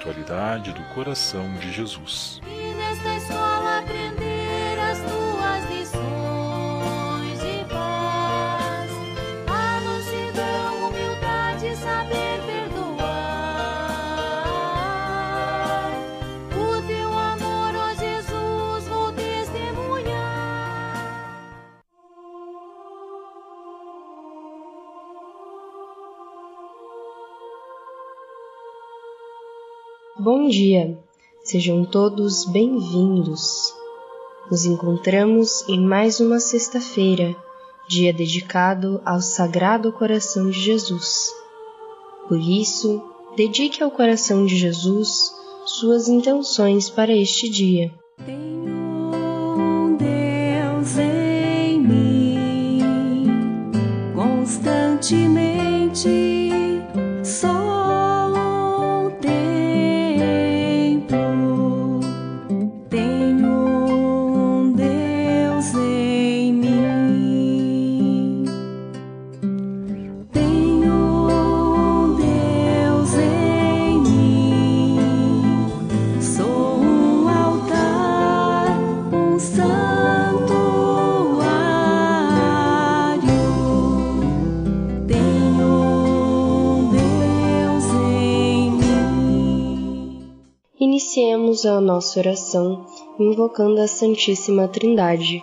espiritualidade do coração de Jesus. Bom dia, sejam todos bem-vindos. Nos encontramos em mais uma sexta-feira, dia dedicado ao Sagrado Coração de Jesus. Por isso, dedique ao coração de Jesus suas intenções para este dia. Constantemente Iniciemos a nossa oração invocando a Santíssima Trindade.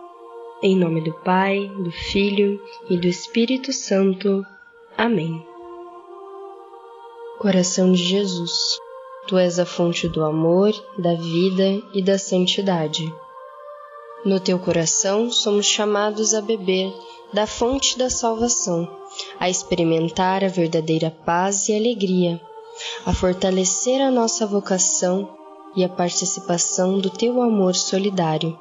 Em nome do Pai, do Filho e do Espírito Santo. Amém. Coração de Jesus, Tu és a fonte do amor, da vida e da santidade. No Teu coração somos chamados a beber da fonte da salvação, a experimentar a verdadeira paz e alegria, a fortalecer a nossa vocação e a participação do Teu amor solidário.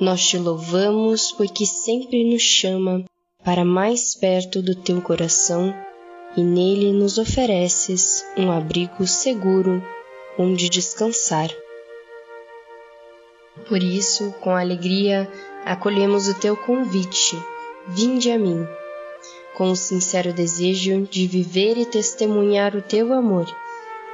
Nós te louvamos porque sempre nos chama para mais perto do Teu coração e nele nos ofereces um abrigo seguro onde descansar. Por isso, com alegria, acolhemos o teu convite. Vinde a mim, com o sincero desejo de viver e testemunhar o teu amor.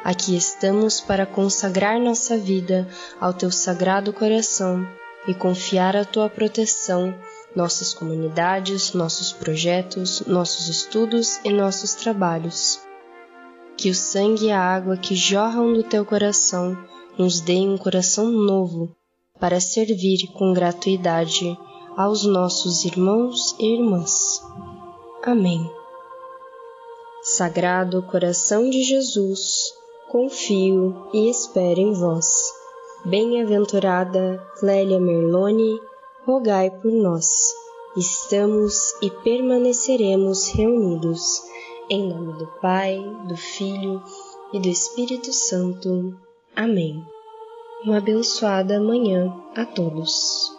Aqui estamos para consagrar nossa vida ao teu sagrado coração e confiar a tua proteção, nossas comunidades, nossos projetos, nossos estudos e nossos trabalhos. Que o sangue e a água que jorram do teu coração nos deem um coração novo para servir com gratuidade aos nossos irmãos e irmãs. Amém. Sagrado coração de Jesus, confio e espero em vós. Bem-aventurada Clélia Merlone, rogai por nós. Estamos e permaneceremos reunidos. Em nome do Pai, do Filho e do Espírito Santo. Amém. Uma abençoada manhã a todos.